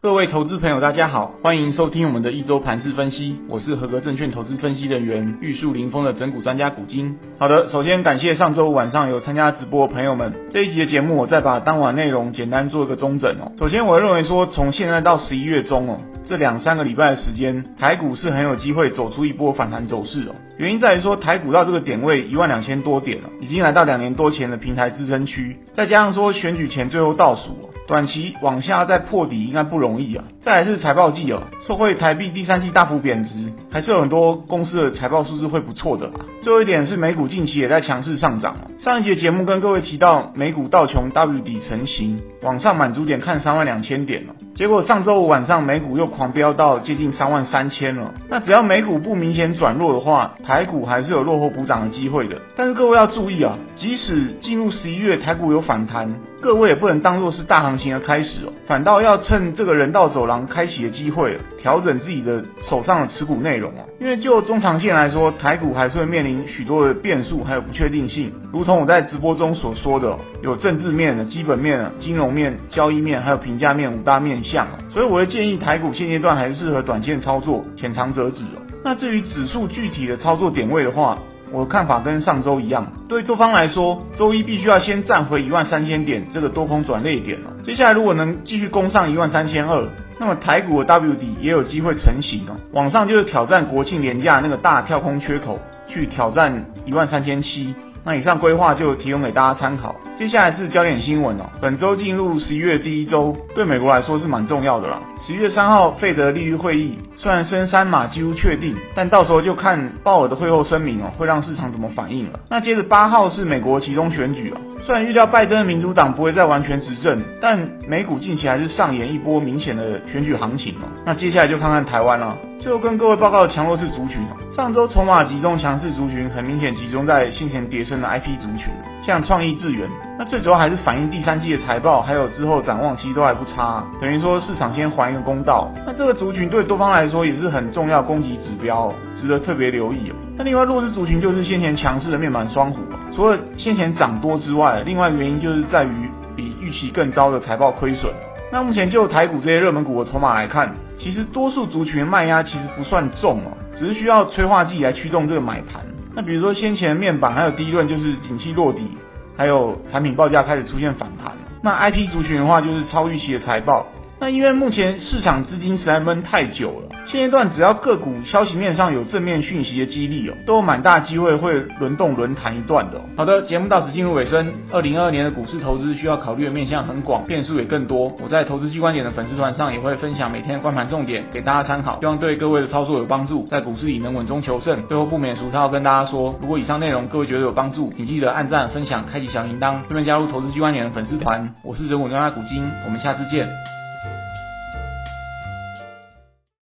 各位投资朋友，大家好，欢迎收听我们的一周盘市分析。我是合格证券投资分析人员玉树临风的整股专家古今。好的，首先感谢上周五晚上有参加直播的朋友们。这一集的节目，我再把当晚内容简单做一个综整哦。首先，我认为说，从现在到十一月中哦，这两三个礼拜的时间，台股是很有机会走出一波反弹走势哦。原因在于说，台股到这个点位一万两千多点了，已经来到两年多前的平台支撑区，再加上说选举前最后倒数。短期往下再破底应该不容易啊！再来是财报季哦，受惠台币第三季大幅贬值，还是有很多公司的财报数字会不错的。最后一点是美股近期也在强势上涨。上一节节目跟各位提到，美股道琼 W 底成型，往上满足点看三万两千点了。结果上周五晚上美股又狂飙到接近三万三千了。那只要美股不明显转弱的话，台股还是有落后补涨的机会的。但是各位要注意啊，即使进入十一月台股有反弹，各位也不能当作是大行情的开始哦，反倒要趁这个人道走廊开启的机会，调整自己的手上的持股内容哦。因为就中长线来说，台股还是会面临许多的变数，还有不确定性。如同我在直播中所说的，有政治面的、基本面、金融面、交易面，还有评价面五大面向。所以我会建议台股现阶段还是适合短线操作，浅尝辄止哦。那至于指数具体的操作点位的话，我的看法跟上周一样，对多方来说，周一必须要先站回一万三千点这个多空转捩点了。接下来如果能继续攻上一万三千二，那么台股的 W 底也有机会成型哦。往上就是挑战国庆连假那个大跳空缺口，去挑战一万三千七。那以上规划就提供给大家参考。接下来是焦点新闻哦。本周进入十一月第一周，对美国来说是蛮重要的了。十一月三号费德利率会议，虽然升三码几乎确定，但到时候就看鲍尔的会后声明哦，会让市场怎么反应了。那接着八号是美国集中选举哦。虽然预料拜登的民主党不会再完全执政，但美股近期还是上演一波明显的选举行情哦。那接下来就看看台湾了。最后跟各位报告的强弱势族群，上周筹码集中强势族群很明显集中在先前跌升的 IP 族群，像创意智源，那最主要还是反映第三季的财报，还有之后展望其实都还不差，等于说市场先还一个公道。那这个族群对多方来说也是很重要攻击指标，值得特别留意哦。那另外弱势族群就是先前强势的面板双虎，除了先前涨多之外，另外原因就是在于比预期更糟的财报亏损。那目前就台股这些热门股的筹码来看。其实多数族群卖压其实不算重哦，只是需要催化剂来驱动这个买盘。那比如说先前面板还有第一轮就是景气落底，还有产品报价开始出现反弹。那 IP 族群的话就是超预期的财报。那因为目前市场资金实在闷太久了，现阶段只要个股消息面上有正面讯息的激励哦，都有蛮大机会会轮动轮弹一段的。好的，节目到此进入尾声。二零二二年的股市投资需要考虑的面向很广，变数也更多。我在投资机关点的粉丝团上也会分享每天的观盘重点给大家参考，希望对各位的操作有帮助，在股市里能稳中求胜。最后不免俗套跟大家说，如果以上内容各位觉得有帮助，请记得按赞、分享、开启小铃铛，顺便加入投资机关点的粉丝团。我是人文专家股金，我们下次见。